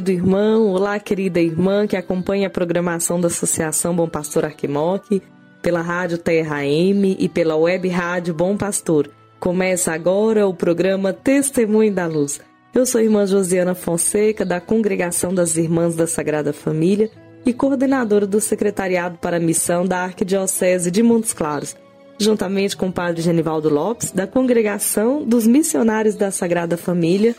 Querido irmão, olá, querida irmã que acompanha a programação da Associação Bom Pastor Arquimoc, pela Rádio Terra M e pela Web Rádio Bom Pastor. Começa agora o programa Testemunho da Luz. Eu sou a irmã Josiana Fonseca, da Congregação das Irmãs da Sagrada Família e coordenadora do Secretariado para a Missão da Arquidiocese de Montes Claros, juntamente com o Padre Genivaldo Lopes, da Congregação dos Missionários da Sagrada Família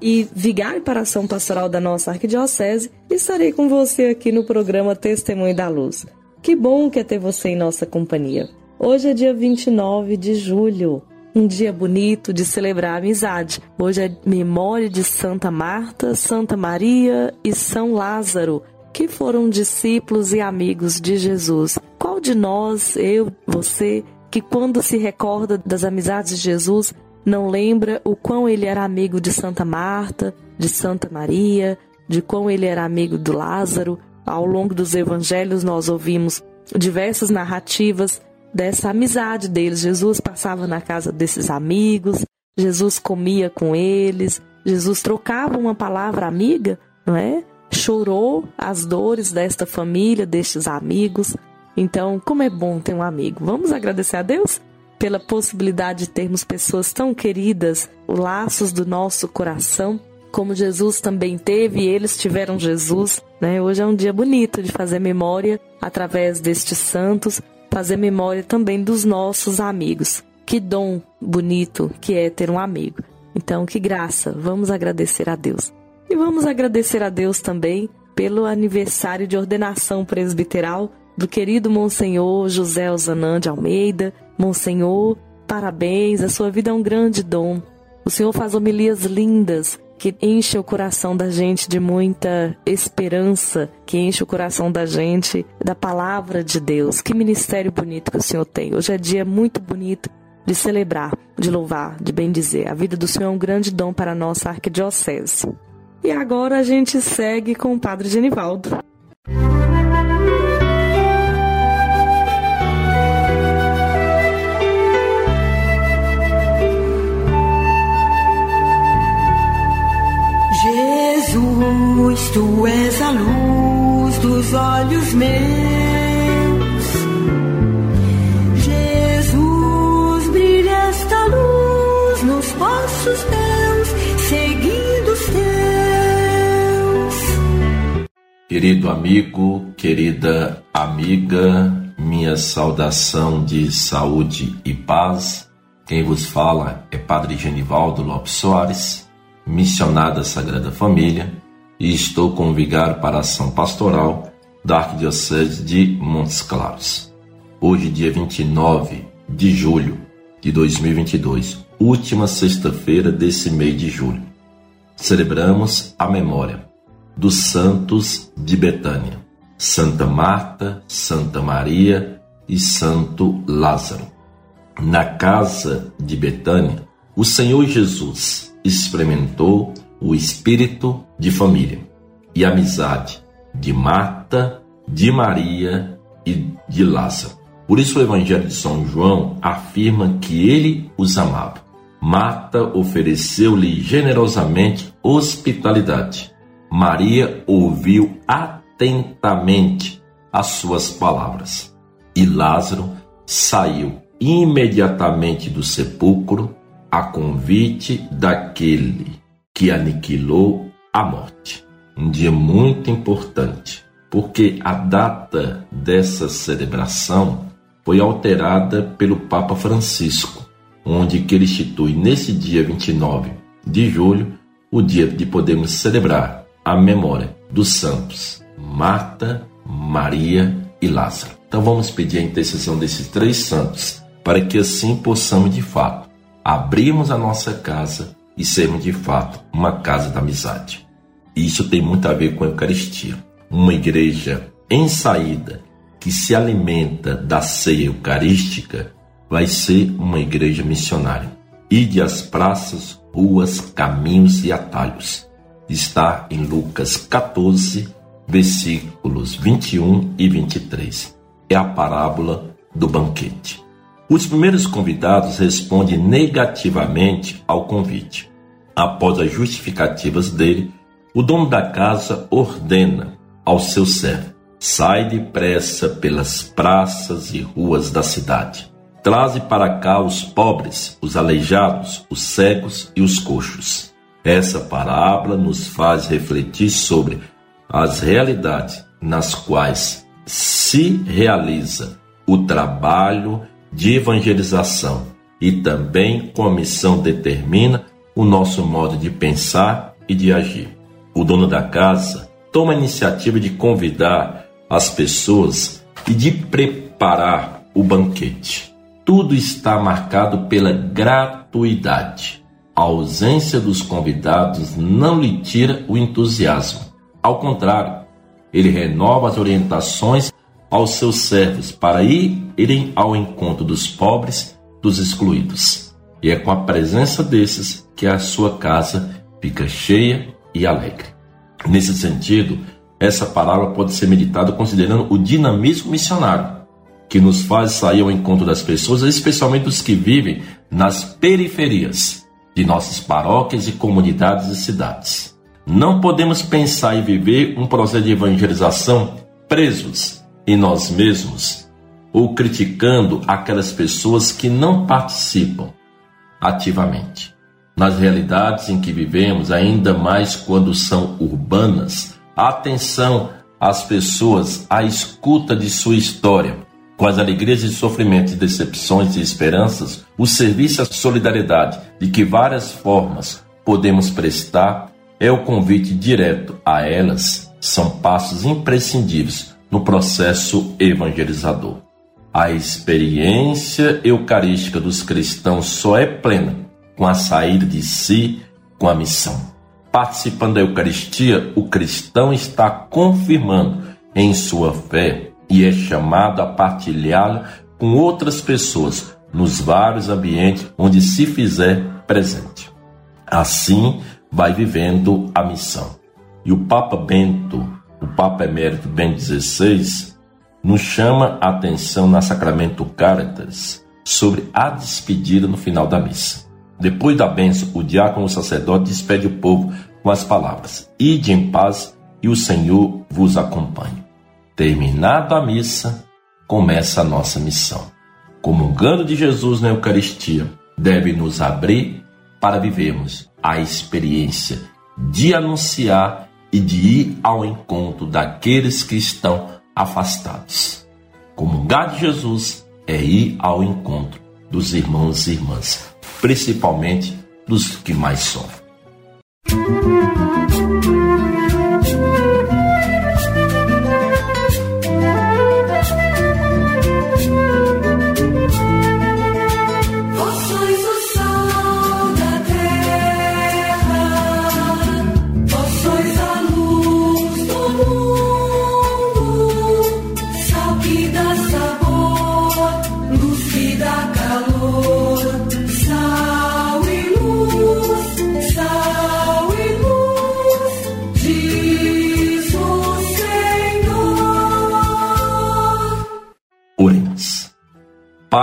e vigário para a ação pastoral da nossa arquidiocese, estarei com você aqui no programa Testemunho da Luz. Que bom que é ter você em nossa companhia. Hoje é dia 29 de julho, um dia bonito de celebrar a amizade. Hoje é memória de Santa Marta, Santa Maria e São Lázaro, que foram discípulos e amigos de Jesus. Qual de nós, eu, você, que quando se recorda das amizades de Jesus, não lembra o quão ele era amigo de Santa Marta, de Santa Maria, de quão ele era amigo do Lázaro. Ao longo dos evangelhos nós ouvimos diversas narrativas dessa amizade deles. Jesus passava na casa desses amigos, Jesus comia com eles, Jesus trocava uma palavra amiga, não é? Chorou as dores desta família, destes amigos. Então, como é bom ter um amigo. Vamos agradecer a Deus? Pela possibilidade de termos pessoas tão queridas, laços do nosso coração, como Jesus também teve e eles tiveram Jesus. Né? Hoje é um dia bonito de fazer memória através destes santos, fazer memória também dos nossos amigos. Que dom bonito que é ter um amigo. Então, que graça, vamos agradecer a Deus. E vamos agradecer a Deus também pelo aniversário de ordenação presbiteral do querido Monsenhor José Osanã de Almeida, Monsenhor, parabéns, a sua vida é um grande dom. O Senhor faz homilias lindas que enchem o coração da gente de muita esperança, que enche o coração da gente da palavra de Deus. Que ministério bonito que o Senhor tem. Hoje é dia muito bonito de celebrar, de louvar, de bendizer. A vida do Senhor é um grande dom para a nossa arquidiocese. E agora a gente segue com o Padre Genivaldo. Jesus, tu és a luz dos olhos meus. Jesus, brilha esta luz nos passos teus, seguindo os teus. Querido amigo, querida amiga, minha saudação de saúde e paz. Quem vos fala é Padre Genivaldo Lopes Soares, missionário da Sagrada Família, e estou como vigário para a ação pastoral da Arquidiocese de Montes Claros. Hoje, dia 29 de julho de 2022, última sexta-feira desse mês de julho, celebramos a memória dos santos de Betânia, Santa Marta, Santa Maria e Santo Lázaro. Na casa de Betânia, o Senhor Jesus experimentou o espírito de família e amizade de Marta, de Maria e de Lázaro. Por isso o Evangelho de São João afirma que ele os amava. Marta ofereceu-lhe generosamente hospitalidade. Maria ouviu atentamente as suas palavras. E Lázaro saiu imediatamente do sepulcro a convite daquele que aniquilou a morte. Um dia muito importante, porque a data dessa celebração foi alterada pelo Papa Francisco, onde ele institui nesse dia 29 de julho o dia de podermos celebrar a memória dos santos Marta, Maria e Lázaro. Então vamos pedir a intercessão desses três santos para que assim possamos de fato abrirmos a nossa casa e sermos de fato uma casa da amizade. E isso tem muito a ver com a Eucaristia. Uma igreja em saída que se alimenta da ceia eucarística vai ser uma igreja missionária. Ide às praças, ruas, caminhos e atalhos. Está em Lucas 14, versículos 21 e 23. É a parábola do banquete. Os primeiros convidados respondem negativamente ao convite. Após as justificativas dele, o dono da casa ordena ao seu servo: sai depressa pelas praças e ruas da cidade. Traze para cá os pobres, os aleijados, os cegos e os coxos. Essa parábola nos faz refletir sobre as realidades nas quais se realiza o trabalho de evangelização e também com a missão determina o nosso modo de pensar e de agir. O dono da casa toma a iniciativa de convidar as pessoas e de preparar o banquete. Tudo está marcado pela gratuidade. A ausência dos convidados não lhe tira o entusiasmo. Ao contrário, ele renova as orientações aos seus servos para irem ao encontro dos pobres, dos excluídos. E é com a presença desses que a sua casa fica cheia e alegre. Nesse sentido, essa palavra pode ser meditada considerando o dinamismo missionário, que nos faz sair ao encontro das pessoas, especialmente dos que vivem nas periferias de nossas paróquias e comunidades e cidades. Não podemos pensar e viver um processo de evangelização presos em nós mesmos ou criticando aquelas pessoas que não participam ativamente. Nas realidades em que vivemos, ainda mais quando são urbanas, atenção às pessoas à escuta de sua história, com as alegrias e sofrimentos, decepções e esperanças, o serviço a solidariedade de que várias formas podemos prestar é o convite direto a elas, são passos imprescindíveis no processo evangelizador. A experiência eucarística dos cristãos só é plena com a saída de si com a missão. Participando da Eucaristia, o cristão está confirmando em sua fé e é chamado a partilhá-la com outras pessoas nos vários ambientes onde se fizer presente. Assim, vai vivendo a missão. E o Papa Bento o Papa Emérito Bento XVI, nos chama a atenção na Sacramento Caritas sobre a despedida no final da missa. Depois da bênção, o diácono sacerdote despede o povo com as palavras: Ide em paz e o Senhor vos acompanhe. Terminada a missa, começa a nossa missão. Comungando de Jesus na Eucaristia, deve nos abrir para vivermos a experiência de anunciar e de ir ao encontro daqueles que estão afastados. Comungar de Jesus é ir ao encontro dos irmãos e irmãs, principalmente dos que mais sofrem.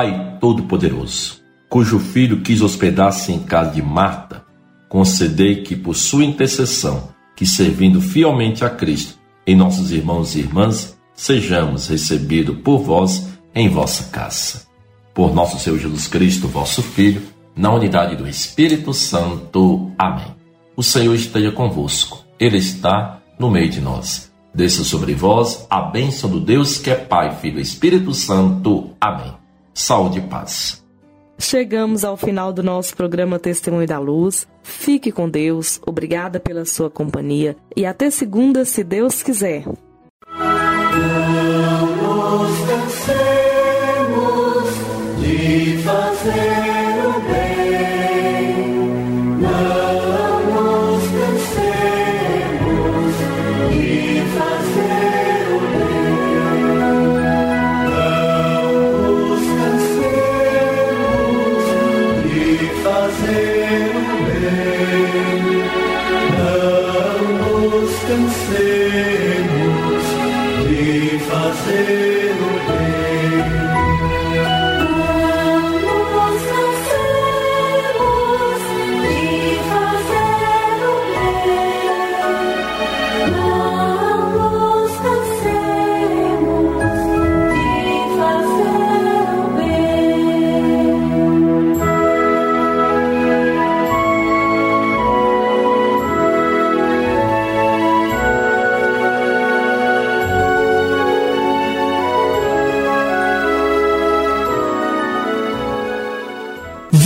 Pai Todo-Poderoso, cujo Filho quis hospedar-se em casa de Marta, concedei que, por sua intercessão, que servindo fielmente a Cristo, em nossos irmãos e irmãs, sejamos recebidos por vós em vossa casa. Por nosso Senhor Jesus Cristo, vosso Filho, na unidade do Espírito Santo. Amém. O Senhor esteja convosco, Ele está no meio de nós. Desça sobre vós a bênção do Deus que é Pai, Filho e Espírito Santo. Amém. Saúde e paz. Chegamos ao final do nosso programa Testemunho da Luz. Fique com Deus, obrigada pela sua companhia e até segunda, se Deus quiser. fazer.